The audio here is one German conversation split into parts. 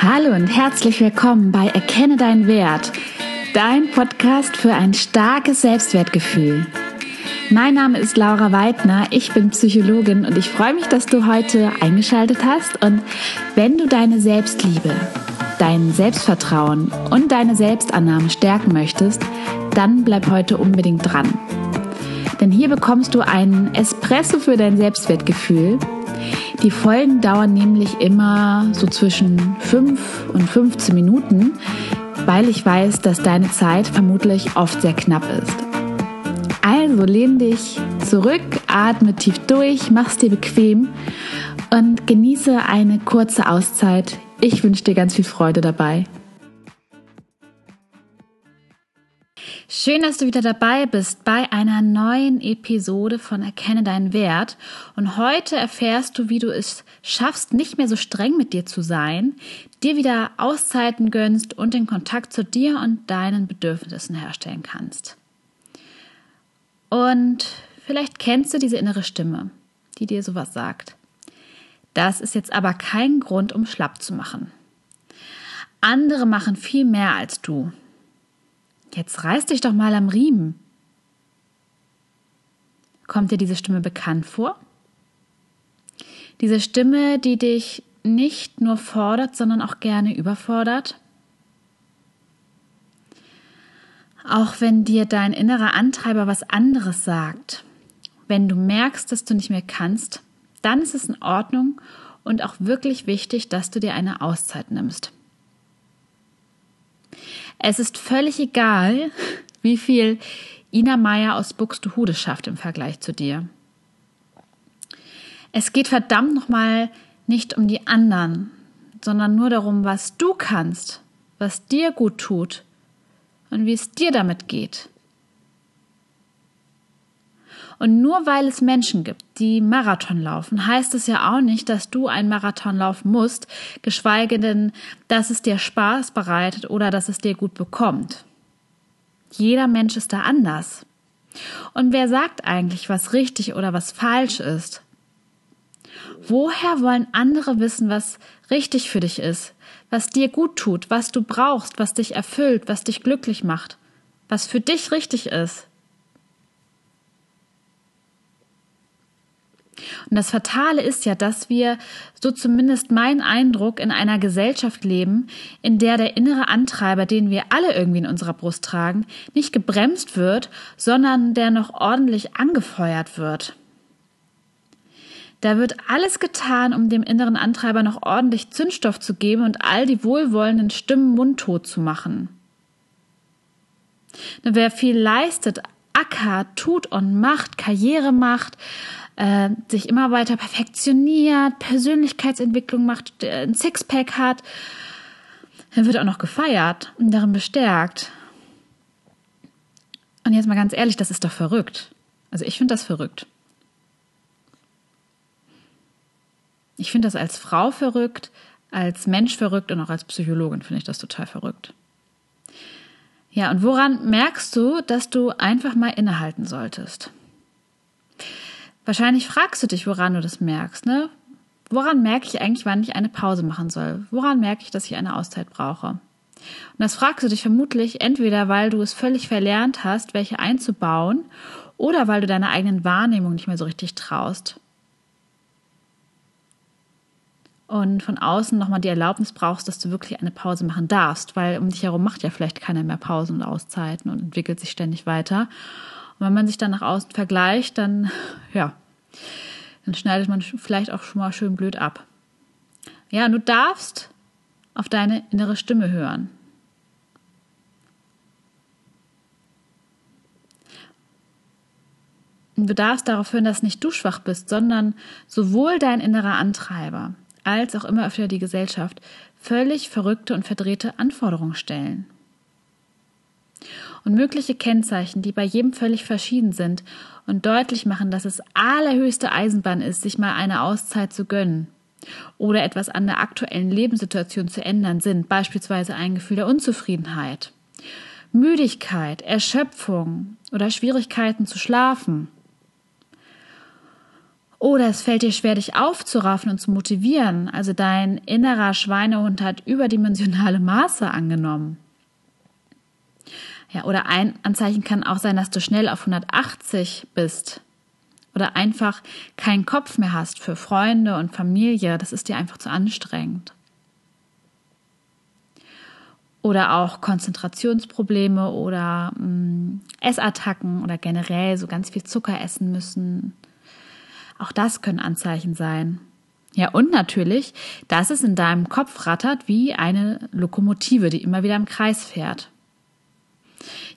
Hallo und herzlich willkommen bei Erkenne deinen Wert, dein Podcast für ein starkes Selbstwertgefühl. Mein Name ist Laura Weidner, ich bin Psychologin und ich freue mich, dass du heute eingeschaltet hast und wenn du deine Selbstliebe, dein Selbstvertrauen und deine Selbstannahme stärken möchtest, dann bleib heute unbedingt dran. Denn hier bekommst du einen Espresso für dein Selbstwertgefühl die Folgen dauern nämlich immer so zwischen 5 und 15 Minuten, weil ich weiß, dass deine Zeit vermutlich oft sehr knapp ist. Also lehn dich zurück, atme tief durch, mach's dir bequem und genieße eine kurze Auszeit. Ich wünsche dir ganz viel Freude dabei. Schön, dass du wieder dabei bist bei einer neuen Episode von Erkenne deinen Wert. Und heute erfährst du, wie du es schaffst, nicht mehr so streng mit dir zu sein, dir wieder Auszeiten gönnst und den Kontakt zu dir und deinen Bedürfnissen herstellen kannst. Und vielleicht kennst du diese innere Stimme, die dir sowas sagt. Das ist jetzt aber kein Grund, um schlapp zu machen. Andere machen viel mehr als du. Jetzt reiß dich doch mal am Riemen. Kommt dir diese Stimme bekannt vor? Diese Stimme, die dich nicht nur fordert, sondern auch gerne überfordert? Auch wenn dir dein innerer Antreiber was anderes sagt, wenn du merkst, dass du nicht mehr kannst, dann ist es in Ordnung und auch wirklich wichtig, dass du dir eine Auszeit nimmst. Es ist völlig egal, wie viel Ina Meier aus Buxtehude schafft im Vergleich zu dir. Es geht verdammt nochmal nicht um die anderen, sondern nur darum, was du kannst, was dir gut tut und wie es dir damit geht. Und nur weil es Menschen gibt, die Marathon laufen, heißt es ja auch nicht, dass du einen Marathon laufen musst, geschweige denn, dass es dir Spaß bereitet oder dass es dir gut bekommt. Jeder Mensch ist da anders. Und wer sagt eigentlich, was richtig oder was falsch ist? Woher wollen andere wissen, was richtig für dich ist, was dir gut tut, was du brauchst, was dich erfüllt, was dich glücklich macht, was für dich richtig ist? Und das Fatale ist ja, dass wir, so zumindest mein Eindruck, in einer Gesellschaft leben, in der der innere Antreiber, den wir alle irgendwie in unserer Brust tragen, nicht gebremst wird, sondern der noch ordentlich angefeuert wird. Da wird alles getan, um dem inneren Antreiber noch ordentlich Zündstoff zu geben und all die wohlwollenden Stimmen mundtot zu machen. Wer viel leistet, ackert, tut und macht, Karriere macht, äh, sich immer weiter perfektioniert, Persönlichkeitsentwicklung macht, äh, ein Sixpack hat, dann wird auch noch gefeiert und darin bestärkt. Und jetzt mal ganz ehrlich, das ist doch verrückt. Also ich finde das verrückt. Ich finde das als Frau verrückt, als Mensch verrückt und auch als Psychologin finde ich das total verrückt. Ja, und woran merkst du, dass du einfach mal innehalten solltest? Wahrscheinlich fragst du dich, woran du das merkst, ne? Woran merke ich eigentlich, wann ich eine Pause machen soll? Woran merke ich, dass ich eine Auszeit brauche? Und das fragst du dich vermutlich entweder, weil du es völlig verlernt hast, welche einzubauen, oder weil du deiner eigenen Wahrnehmung nicht mehr so richtig traust. Und von außen nochmal die Erlaubnis brauchst, dass du wirklich eine Pause machen darfst, weil um dich herum macht ja vielleicht keiner mehr Pausen und Auszeiten und entwickelt sich ständig weiter. Und wenn man sich dann nach außen vergleicht, dann, ja, dann schneidet man vielleicht auch schon mal schön blöd ab. Ja, du darfst auf deine innere Stimme hören. Du darfst darauf hören, dass nicht du schwach bist, sondern sowohl dein innerer Antreiber als auch immer öfter die Gesellschaft völlig verrückte und verdrehte Anforderungen stellen und mögliche Kennzeichen, die bei jedem völlig verschieden sind und deutlich machen, dass es allerhöchste Eisenbahn ist, sich mal eine Auszeit zu gönnen oder etwas an der aktuellen Lebenssituation zu ändern, sind beispielsweise ein Gefühl der Unzufriedenheit, Müdigkeit, Erschöpfung oder Schwierigkeiten zu schlafen. Oder es fällt dir schwer, dich aufzuraffen und zu motivieren. Also dein innerer Schweinehund hat überdimensionale Maße angenommen. Ja, oder ein Anzeichen kann auch sein, dass du schnell auf 180 bist. Oder einfach keinen Kopf mehr hast für Freunde und Familie. Das ist dir einfach zu anstrengend. Oder auch Konzentrationsprobleme oder mh, mm, Essattacken oder generell so ganz viel Zucker essen müssen auch das können Anzeichen sein. Ja, und natürlich, dass es in deinem Kopf rattert wie eine Lokomotive, die immer wieder im Kreis fährt.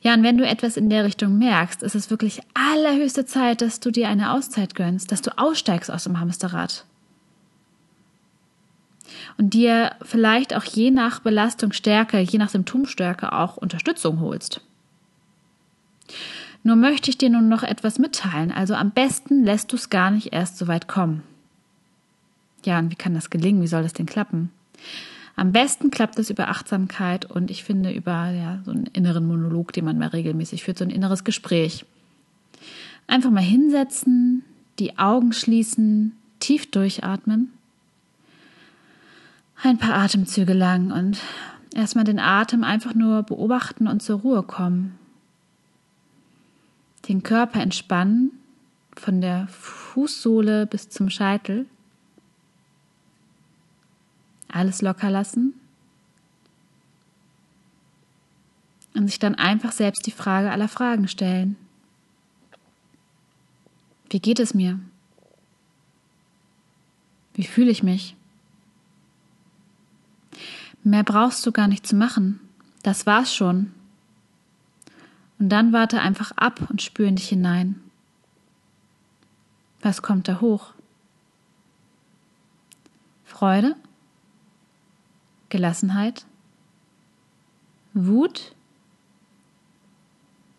Ja, und wenn du etwas in der Richtung merkst, ist es wirklich allerhöchste Zeit, dass du dir eine Auszeit gönnst, dass du aussteigst aus dem Hamsterrad. Und dir vielleicht auch je nach Belastungsstärke, je nach Symptomstärke auch Unterstützung holst. Nur möchte ich dir nun noch etwas mitteilen. Also am besten lässt du es gar nicht erst so weit kommen. Ja, und wie kann das gelingen? Wie soll das denn klappen? Am besten klappt es über Achtsamkeit und ich finde über ja, so einen inneren Monolog, den man mal regelmäßig führt, so ein inneres Gespräch. Einfach mal hinsetzen, die Augen schließen, tief durchatmen, ein paar Atemzüge lang und erstmal den Atem einfach nur beobachten und zur Ruhe kommen den Körper entspannen, von der Fußsohle bis zum Scheitel. Alles locker lassen. Und sich dann einfach selbst die Frage aller Fragen stellen. Wie geht es mir? Wie fühle ich mich? Mehr brauchst du gar nicht zu machen. Das war's schon. Und dann warte einfach ab und spür in dich hinein. Was kommt da hoch? Freude? Gelassenheit? Wut?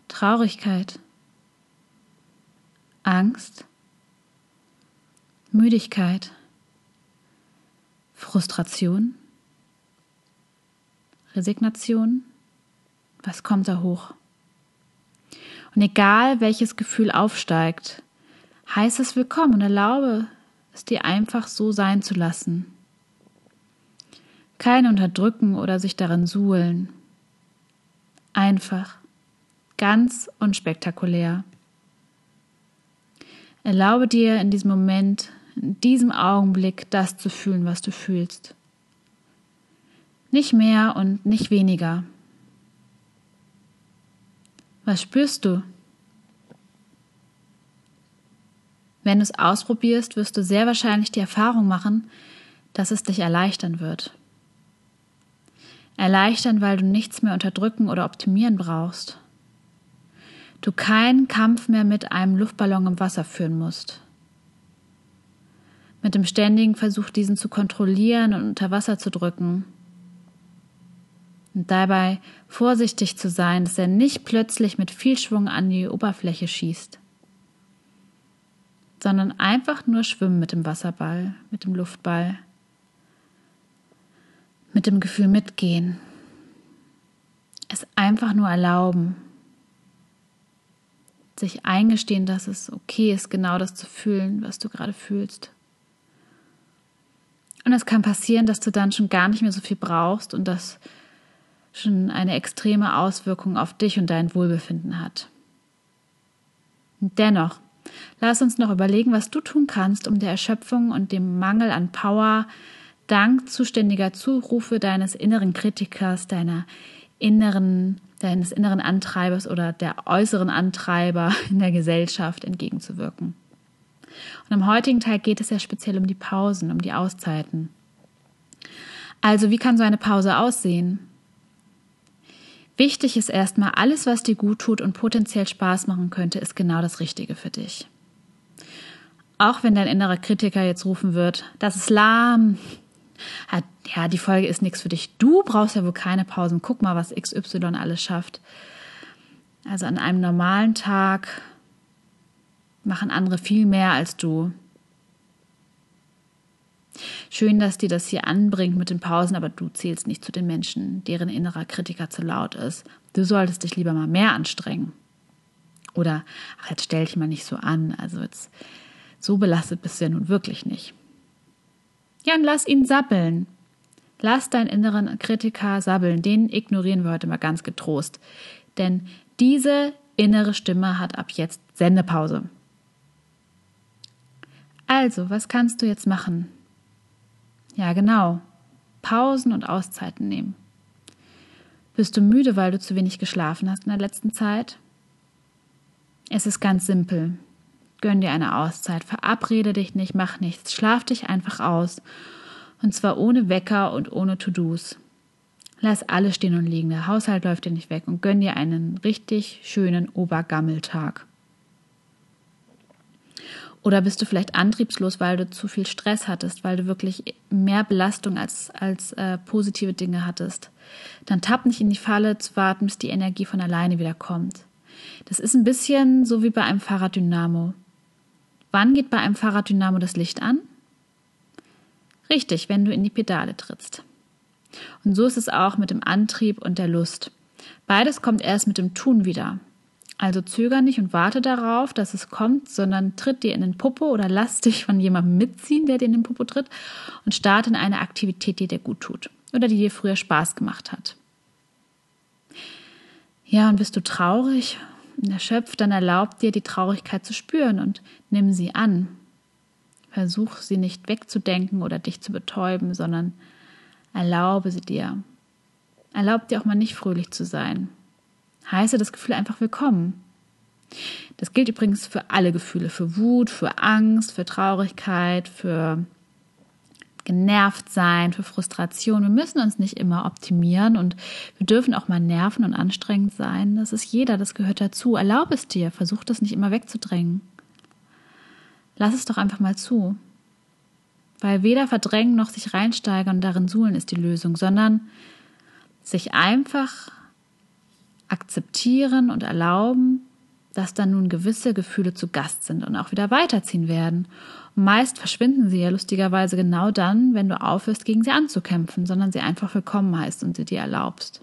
Traurigkeit? Angst? Müdigkeit? Frustration? Resignation? Was kommt da hoch? Und egal welches Gefühl aufsteigt, heißt es willkommen und erlaube es dir einfach so sein zu lassen. Kein Unterdrücken oder sich darin suhlen. Einfach, ganz unspektakulär. Erlaube dir in diesem Moment, in diesem Augenblick das zu fühlen, was du fühlst. Nicht mehr und nicht weniger. Was spürst du? Wenn du es ausprobierst, wirst du sehr wahrscheinlich die Erfahrung machen, dass es dich erleichtern wird. Erleichtern, weil du nichts mehr unterdrücken oder optimieren brauchst. Du keinen Kampf mehr mit einem Luftballon im Wasser führen musst. Mit dem ständigen Versuch, diesen zu kontrollieren und unter Wasser zu drücken und dabei vorsichtig zu sein, dass er nicht plötzlich mit viel Schwung an die Oberfläche schießt, sondern einfach nur schwimmen mit dem Wasserball, mit dem Luftball, mit dem Gefühl mitgehen, es einfach nur erlauben, sich eingestehen, dass es okay ist, genau das zu fühlen, was du gerade fühlst. Und es kann passieren, dass du dann schon gar nicht mehr so viel brauchst und dass schon eine extreme Auswirkung auf dich und dein Wohlbefinden hat. Dennoch, lass uns noch überlegen, was du tun kannst, um der Erschöpfung und dem Mangel an Power dank zuständiger Zurufe deines inneren Kritikers, deiner inneren, deines inneren Antreibers oder der äußeren Antreiber in der Gesellschaft entgegenzuwirken. Und im heutigen Teil geht es ja speziell um die Pausen, um die Auszeiten. Also, wie kann so eine Pause aussehen? Wichtig ist erstmal, alles, was dir gut tut und potenziell Spaß machen könnte, ist genau das Richtige für dich. Auch wenn dein innerer Kritiker jetzt rufen wird, das ist lahm, ja, die Folge ist nichts für dich. Du brauchst ja wohl keine Pausen. Guck mal, was XY alles schafft. Also an einem normalen Tag machen andere viel mehr als du. Schön, dass dir das hier anbringt mit den Pausen, aber du zählst nicht zu den Menschen, deren innerer Kritiker zu laut ist. Du solltest dich lieber mal mehr anstrengen. Oder, ach, jetzt stell dich mal nicht so an. Also jetzt So belastet bist du ja nun wirklich nicht. Ja, und lass ihn sabbeln. Lass deinen inneren Kritiker sabbeln. Den ignorieren wir heute mal ganz getrost. Denn diese innere Stimme hat ab jetzt Sendepause. Also, was kannst du jetzt machen? Ja, genau. Pausen und Auszeiten nehmen. Bist du müde, weil du zu wenig geschlafen hast in der letzten Zeit? Es ist ganz simpel. Gönn dir eine Auszeit, verabrede dich nicht, mach nichts, schlaf dich einfach aus. Und zwar ohne Wecker und ohne To-Dos. Lass alles stehen und liegen, der Haushalt läuft dir nicht weg und gönn dir einen richtig schönen Obergammeltag. Oder bist du vielleicht antriebslos, weil du zu viel Stress hattest, weil du wirklich mehr Belastung als, als äh, positive Dinge hattest? Dann tapp nicht in die Falle zu warten, bis die Energie von alleine wieder kommt. Das ist ein bisschen so wie bei einem Fahrraddynamo. Wann geht bei einem Fahrraddynamo das Licht an? Richtig, wenn du in die Pedale trittst. Und so ist es auch mit dem Antrieb und der Lust. Beides kommt erst mit dem Tun wieder. Also zöger nicht und warte darauf, dass es kommt, sondern tritt dir in den Popo oder lass dich von jemandem mitziehen, der dir in den Popo tritt und starte in eine Aktivität, die dir gut tut oder die dir früher Spaß gemacht hat. Ja, und bist du traurig und erschöpft, dann erlaub dir, die Traurigkeit zu spüren und nimm sie an. Versuch sie nicht wegzudenken oder dich zu betäuben, sondern erlaube sie dir. Erlaub dir auch mal nicht fröhlich zu sein heiße das Gefühl einfach willkommen. Das gilt übrigens für alle Gefühle, für Wut, für Angst, für Traurigkeit, für genervt sein, für Frustration. Wir müssen uns nicht immer optimieren und wir dürfen auch mal nerven und anstrengend sein. Das ist jeder, das gehört dazu. Erlaub es dir, versuch das nicht immer wegzudrängen. Lass es doch einfach mal zu. Weil weder verdrängen noch sich reinsteigern und darin suhlen ist die Lösung, sondern sich einfach akzeptieren und erlauben, dass dann nun gewisse Gefühle zu Gast sind und auch wieder weiterziehen werden. Und meist verschwinden sie ja lustigerweise genau dann, wenn du aufhörst, gegen sie anzukämpfen, sondern sie einfach willkommen heißt und sie dir erlaubst.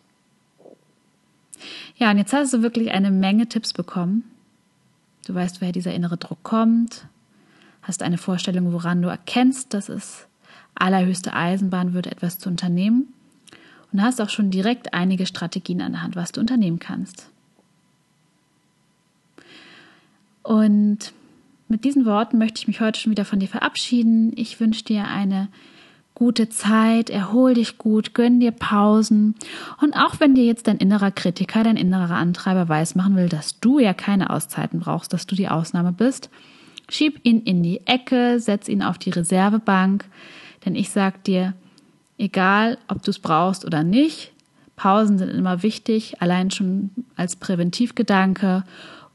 Ja, und jetzt hast du wirklich eine Menge Tipps bekommen. Du weißt, woher dieser innere Druck kommt, hast eine Vorstellung, woran du erkennst, dass es allerhöchste Eisenbahn wird, etwas zu unternehmen und hast auch schon direkt einige Strategien an der Hand, was du unternehmen kannst. Und mit diesen Worten möchte ich mich heute schon wieder von dir verabschieden. Ich wünsche dir eine gute Zeit, erhol dich gut, gönn dir Pausen. Und auch wenn dir jetzt dein innerer Kritiker, dein innerer Antreiber weismachen will, dass du ja keine Auszeiten brauchst, dass du die Ausnahme bist, schieb ihn in die Ecke, setz ihn auf die Reservebank, denn ich sag dir, egal ob du es brauchst oder nicht. Pausen sind immer wichtig, allein schon als Präventivgedanke.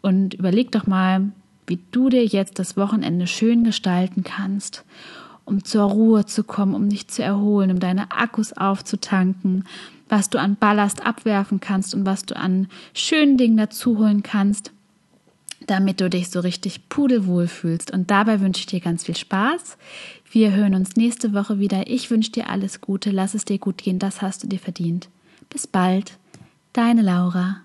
Und überleg doch mal, wie du dir jetzt das Wochenende schön gestalten kannst, um zur Ruhe zu kommen, um dich zu erholen, um deine Akkus aufzutanken, was du an Ballast abwerfen kannst und was du an schönen Dingen dazuholen kannst, damit du dich so richtig pudelwohl fühlst. Und dabei wünsche ich dir ganz viel Spaß. Wir hören uns nächste Woche wieder. Ich wünsche dir alles Gute. Lass es dir gut gehen. Das hast du dir verdient. Bis bald. Deine Laura.